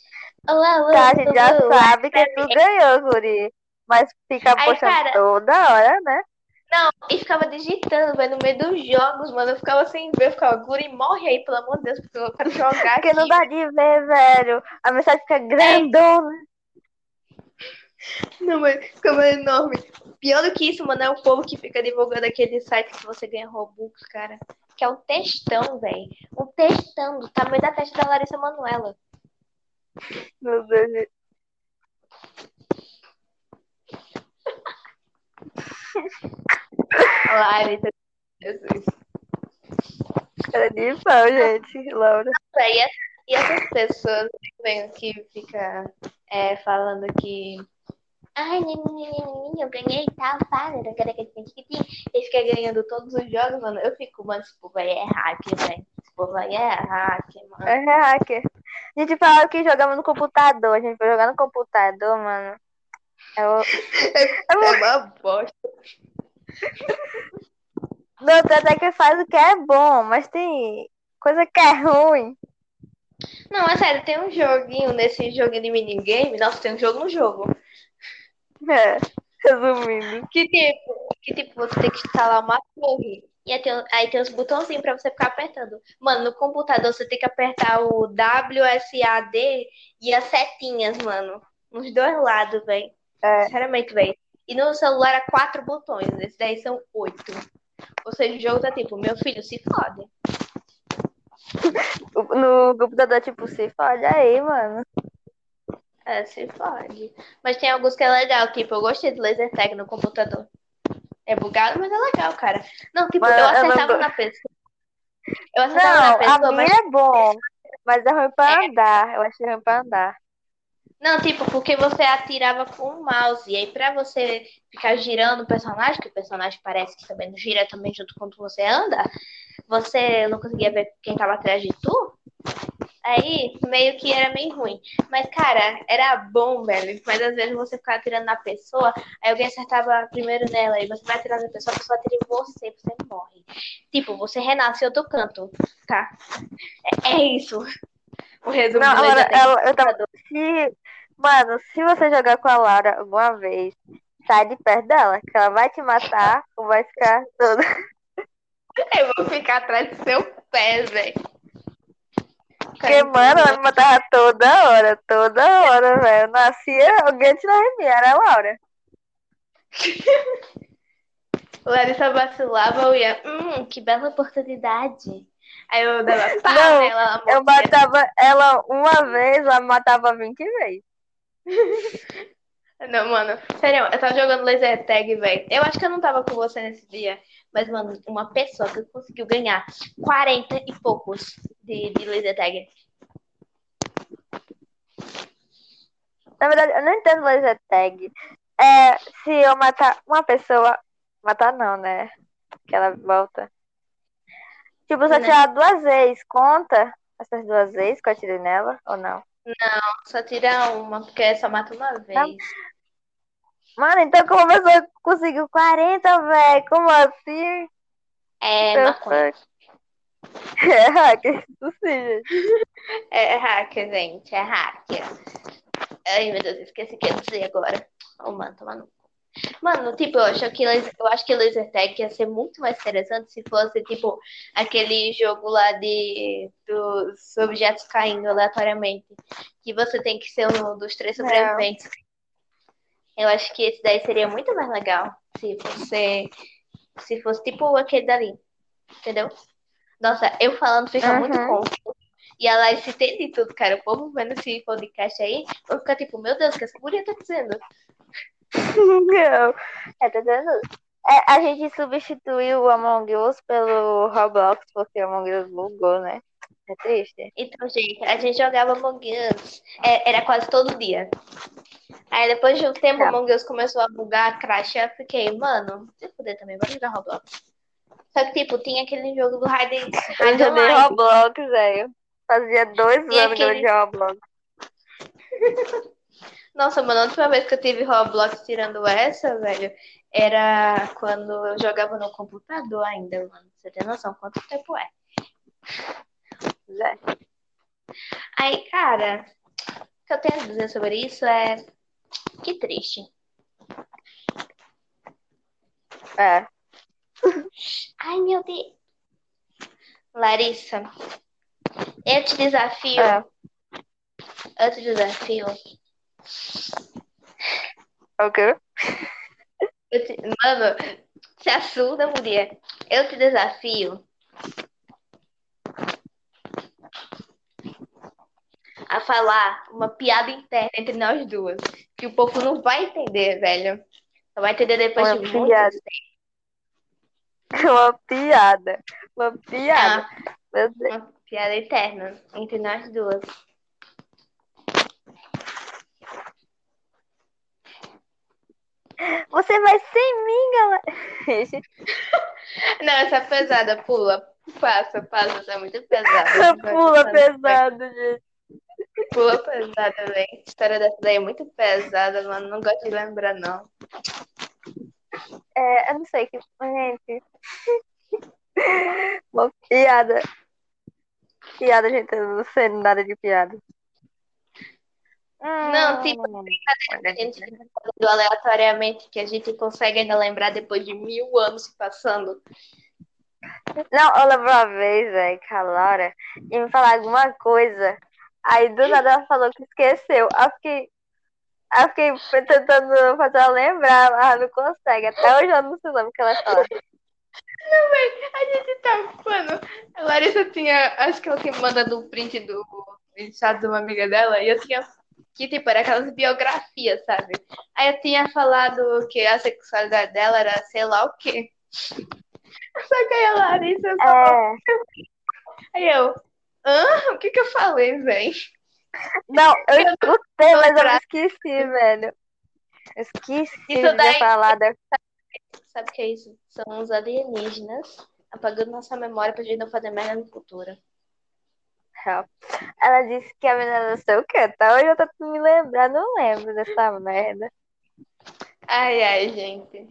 Olá, Tá, a gente já sabe que tu ganhou, Guri. Mas fica Aí, postando cara- toda hora, né? E ficava digitando, velho, no meio dos jogos, mano. Eu ficava sem ver, eu ficava, Guri, morre aí, pelo amor de Deus, porque eu quero jogar Porque aqui. não dá de ver, velho. A mensagem fica grandona. Não, mas ficava enorme. Pior do que isso, mano, é o povo que fica divulgando aquele site que você ganha Robux, cara. Que é um textão, velho. Um textão do tamanho da testa da Larissa Manoela. Meu Deus. Larissa, Jesus. Cara de pau, gente. Laura. E, essa- e essas pessoas vem que fica é, falando que. Ai, eu ganhei tal, para, e fica ganhando todos os jogos, mano. Eu fico, mano, esse povo aí é hacker, velho. Esse povo aí é hacker, mano. É hacker. A gente falava que jogava no computador. A gente foi jogar no computador, mano. Eu... É uma bosta. Não, tem até que faz o que é bom, mas tem coisa que é ruim. Não, é sério, tem um joguinho nesse joguinho de minigame. Nossa, tem um jogo no jogo. É. Resumindo. Que tipo, que tipo, você tem que instalar uma torre. E aí tem, aí tem os botãozinhos pra você ficar apertando. Mano, no computador você tem que apertar o WSAD e as setinhas, mano. Nos dois lados, velho. É. Sinceramente, velho. E no celular é quatro botões. Esse daí são oito. Ou seja, o jogo tá tipo, meu filho, se fode. No computador, tipo, se fode aí, mano. É, se fode. Mas tem alguns que é legal, tipo, eu gostei do laser tag no computador. É bugado, mas é legal, cara. Não, tipo, Mas eu eu não acertava na pessoa. Eu acertava na Não, a pessoa, mas é bom, mas é ruim pra andar. Eu achei ruim pra andar. Não, tipo, porque você atirava com o mouse. E aí, pra você ficar girando o personagem, que o personagem parece que também gira também junto quando você anda, você não conseguia ver quem tava atrás de tu. Aí, meio que era meio ruim. Mas, cara, era bom, velho. Mas às vezes você ficava atirando na pessoa, aí alguém acertava primeiro nela, aí você vai atirando na pessoa, a pessoa atira em você, você morre. Tipo, você renasce em outro canto, tá? É, é isso. O resumo Não, Laser Tag ela, eu tava. Se, mano, se você jogar com a Laura alguma vez, sai de perto dela, que ela vai te matar ou vai ficar toda. Eu vou ficar atrás do seu pé, velho. Porque, mano, ela me matava toda hora, toda hora, velho. Eu nascia, alguém em mim, era a Laura. Larissa vacilava, eu ia, hum, que bela oportunidade. Aí eu dava pá Não, nela, ela Eu matava ela uma vez, ela matava 20 vezes. Não, mano, sério, eu tava jogando laser tag, velho. Eu acho que eu não tava com você nesse dia, mas, mano, uma pessoa que conseguiu ganhar 40 e poucos de, de laser tag. Na verdade, eu não entendo laser tag. É, se eu matar uma pessoa. Matar não, né? Que ela volta. Tipo, se eu Né? atirar duas vezes, conta essas duas vezes que eu atirei nela ou não? Só tira uma, porque só mata uma vez. Mano, então como a pessoa conseguiu 40, velho? Como assim? É Eu maconha. É hacker, isso sim, gente. É hacker, gente, é hacker. Ai, meu Deus, esqueci o que eu ia dizer agora. Oh, mano, toma no. Mano, tipo, eu acho que eu acho que laser tag ia ser muito mais interessante se fosse, tipo, aquele jogo lá de dos objetos caindo aleatoriamente. Que você tem que ser um dos três sobreviventes. Eu acho que esse daí seria muito mais legal se você se fosse tipo aquele dali. Entendeu? Nossa, eu falando fica muito Uhum. confuso. E a Larissa entende tudo, cara. O povo vendo esse podcast aí, vai ficar tipo, meu Deus, o que essa mulher tá dizendo? Não. É, tá. É, a gente substituiu o Among Us pelo Roblox porque o Among Us bugou, né? É triste. Então, gente, a gente jogava Among Us, é, era quase todo dia. Aí depois de um tempo, Tá. Among Us começou a bugar, crashar, eu fiquei, mano, se puder também, vou jogar Roblox. Só que, tipo, tinha aquele jogo do Hide, Eu Hide joguei. Roblox, velho. Fazia dois E anos que eu aquele- joguei Roblox. Nossa, mano, a última vez que eu tive Roblox tirando essa, velho, era quando eu jogava no computador ainda, mano. Você tem noção quanto tempo é? Zé. Aí, cara, o que eu tenho a dizer sobre isso é que triste. É. Ai, meu Deus. Larissa, eu te desafio, É. eu te desafio. O quê? Te- Mano, se assuda, mulher. Eu te desafio a falar uma piada interna entre nós duas. Que o povo não vai entender, velho. Só vai entender depois Uma de muito piada. tempo. Uma piada. Uma piada. Ah, uma piada interna entre nós duas. Você vai sem mim, galera. Não, essa é pesada, pula. Passa, passa, é muito pesada. Pula pesado, gente. Pula pesada, velho. A história dessa daí é muito pesada, mano. Não gosto de lembrar, não. É, eu não sei que. Gente. Uma piada. Piada, gente. Eu não sei nada de piada. Não, tipo, Hum, A gente falando aleatoriamente que a gente consegue ainda lembrar depois de mil anos passando. Não, eu lembro uma vez, velho, que a Laura ia me falar alguma coisa. Aí do nada ela falou que esqueceu. Aí eu fiquei, aí eu fiquei tentando fazer ela lembrar, mas ela não consegue. Até hoje eu não sei o nome que ela fala. A gente tá, mano, a Larissa tinha, acho que ela tinha mandado um print do chat de uma amiga dela e eu tinha, que tipo, era aquelas biografias, sabe? Aí eu tinha falado que a sexualidade dela era sei lá o quê. Só que aí a Larissa falou, É. aí eu, hã? O que que eu falei, velho? Não, eu escutei, mas eu esqueci, velho. Eu esqueci Isso de daí- ter falado. Sabe o que é isso? São os alienígenas apagando nossa memória pra gente não fazer merda no futuro. Ela disse que a menina não sei o que. Até hoje eu tô me lembrar, não lembro dessa merda. Ai, ai, gente.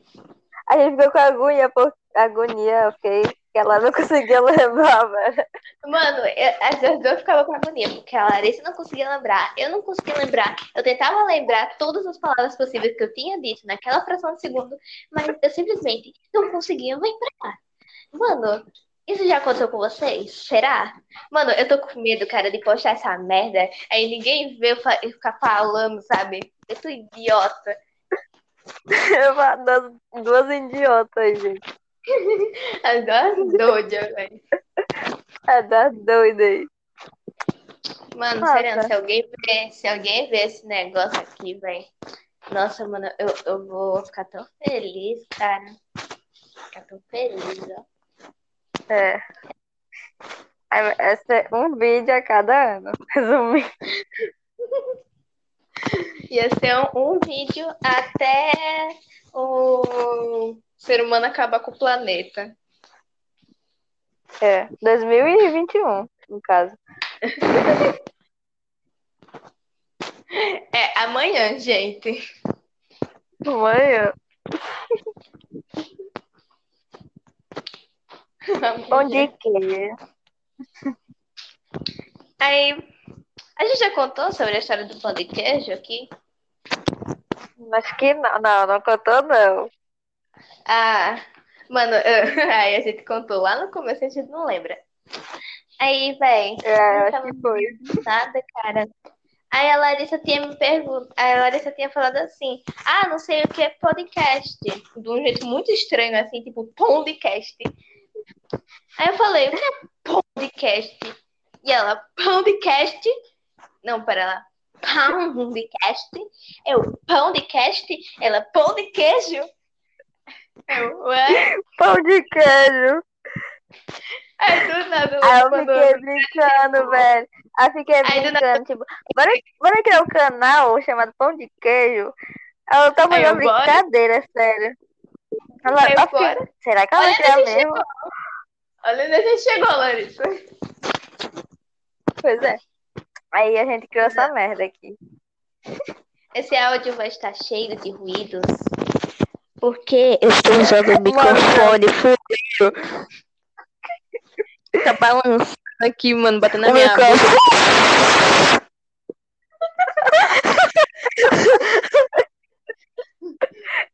A gente ficou com agonia, por... agonia, fiquei. Que ela não conseguia lembrar. Mano, eu, as duas ficavam com agonia, porque a Larissa não conseguia lembrar, eu não conseguia lembrar. Eu tentava lembrar todas as palavras possíveis que eu tinha dito naquela fração de segundo, mas eu simplesmente não conseguia lembrar. Mano, isso já aconteceu com vocês? Será? Mano, eu tô com medo, cara, de postar essa merda, aí ninguém vê eu, ficar falando, sabe? Eu sou idiota. Duas, duas idiotas aí, gente. As duas doidas, velho. É das doidas aí. Mano, Nossa. sério, se alguém ver, se alguém ver esse negócio aqui, velho. Nossa, mano, eu, eu vou ficar tão feliz, cara. Ficar tão feliz, ó. É. Esse é um vídeo a cada ano. Resumindo. Ia ser um, um vídeo até o ser humano acabar com o planeta. É. 2021, no caso. É, amanhã, gente. Amanhã. Onde que? Aí, a gente já contou sobre a história do pão de queijo aqui? Acho que não. Não, não contou, não. Ah, mano, eu- aí a gente contou lá no começo, a gente não lembra. Aí, véi, É, eu tava nada, cara. Aí a Larissa tinha me perguntado, a Larissa tinha falado assim, ah, não sei o que é podcast, de um jeito muito estranho, assim, tipo, podcast. Aí eu falei, o que é podcast? E ela, pão de cast. Não, pera lá. Pão de cast. Eu, pão de cast. Ela, pão de queijo. Eu, ué? Pão de queijo. Aí do nada Aí ela eu fiquei brincando, velho. Aí eu fiquei brincando, tipo, bora, bora criar um canal chamado Pão de Queijo. Tava Aí fazendo eu, bora. brincadeira, sério. Ela, bora. será que ela vai criar mesmo? Olha onde a gente chegou, Larissa. Pois é. Aí a gente criou essa merda aqui. Esse áudio vai estar cheio de ruídos. Porque eu estou usando o microfone fudeu. Tá balançando aqui, mano, batendo na O minha microfone. boca.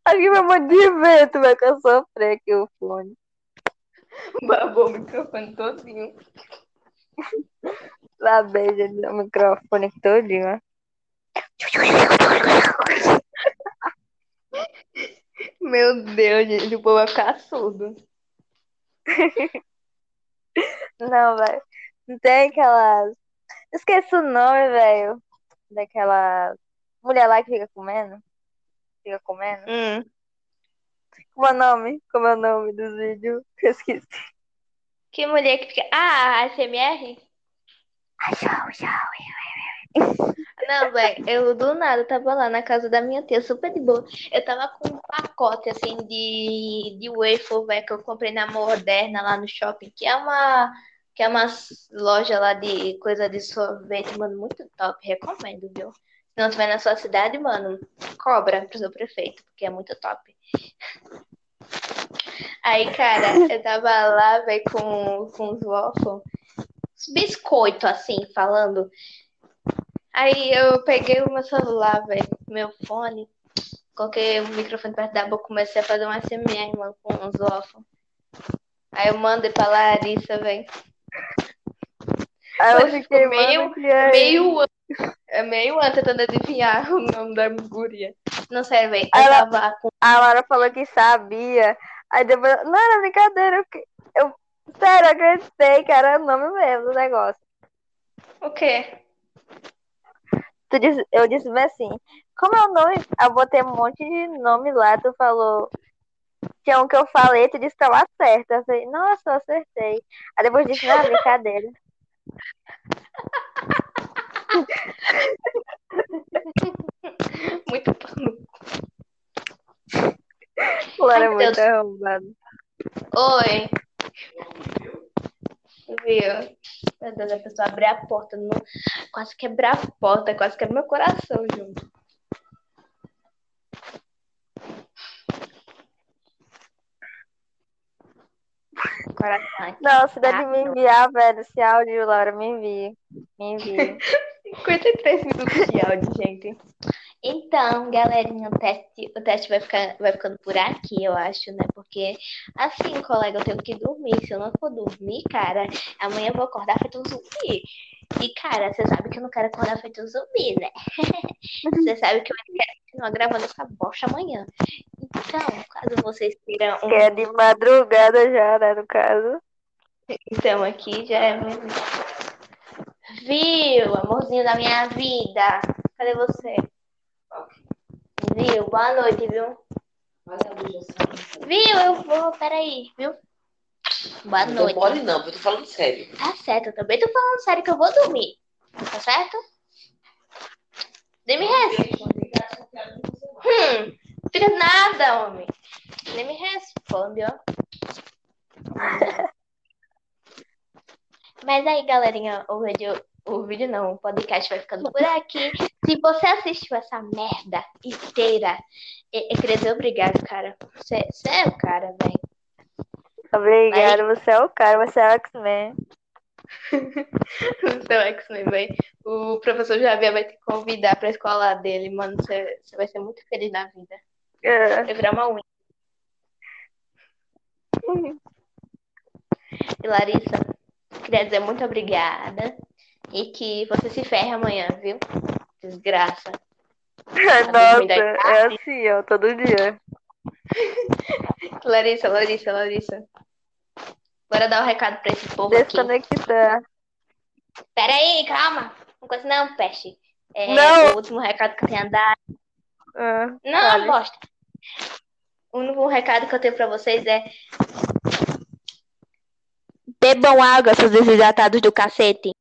Vai um monte de vento, vai que eu sofrer aqui o fone. Babou o microfone todinho. Lá beija o microfone todinho, ó. Meu Deus, gente, o povo vai ficar surdo. Não, velho. Não tem aquelas. Esqueci o nome, velho. Daquela mulher lá que fica comendo. Fica comendo. Hum. Como é o nome? Como é o nome dos vídeos? Eu esqueci. Que mulher que fica. Ah, a SMR? Não, velho, eu do nada tava lá na casa da minha tia, super de boa. Eu tava com um pacote, assim, de, de wafer, velho, que eu comprei na Moderna, lá no shopping, que é uma, que é uma loja lá de coisa de sorvete, mano, muito top, recomendo, viu? Se não tiver na sua cidade, mano, cobra pro seu prefeito, porque é muito top. Aí, cara, eu tava lá, velho, com, com os waffles, uns biscoitos, assim, falando. Aí eu peguei o meu celular, velho, meu fone, coloquei o microfone perto da boca, comecei a fazer um SMR, mano, com uns waffles. Aí eu mandei pra Larissa, velho. Aí eu Mas fiquei, meio- é Meio é meio ano tentando adivinhar o nome da guria. Não sei, velho, ela- tava A Laura falou que sabia. Aí depois. Não, era brincadeira. Eu, eu... Sério, acreditei que era o nome mesmo do negócio. o quê? Tu disse, eu disse bem assim, como é o nome? Eu botei um monte de nome lá, tu falou. Tinha um que eu falei, tu disse que tava certo. Eu falei, nossa, eu acertei. Aí depois disse, não, é brincadeira. Muito pano. Laura é muito arrombada. Oi. Viu? Meu Deus, a pessoa abrir a porta, não... quase quebrar a porta, quase quebra meu coração junto. Coração. Não, se der de me enviar, velho, esse áudio, Laura, me envie. Me envie. 53 minutos de áudio, gente. Então, galerinha, o teste, o teste vai, ficar, vai ficando por aqui, eu acho, né? Porque, assim, colega, eu tenho que dormir. Se eu não for dormir, cara, amanhã eu vou acordar feito um zumbi. E, cara, você sabe que eu não quero acordar feito um zumbi, né? Você sabe que eu quero continuar gravando essa bosta amanhã. Então, caso vocês queiram um Que é de madrugada já, né, no caso. Então, aqui já é. Viu, amorzinho da minha vida? Cadê você? Viu? Boa noite, viu? Viu? Eu vou, peraí, viu? Boa Não noite. mole não, eu tô falando sério. Tá certo, eu também tô falando sério que eu vou dormir. Tá certo? Nem me responde. Hum, fica nada, homem. Nem me responde, ó. Mas aí, galerinha, o vídeo, o vídeo não, o podcast vai ficando por aqui. Se você assistiu essa merda inteira, eu, eu queria dizer obrigado, cara. Você, você é o cara, velho. Obrigada, você é o cara, você é o X-Men. Seu X-Men, velho. O professor Javier vai te convidar pra escola dele, mano. Você, você vai ser muito feliz na vida. É. Vai virar uma unha. E Larissa, queria dizer muito obrigada. E que você se ferre amanhã, viu? Desgraça. Nossa, é assim, ó, todo dia. Larissa, Larissa, Larissa. Bora dar um recado pra esse povo aqui. Desconectar. Pera aí, calma. Não coisa não, peste. É, Não. O último recado que eu tenho a dar. Ah, Não, fale. bosta. O único recado que eu tenho pra vocês é. Bebam água, seus desidratados do cacete.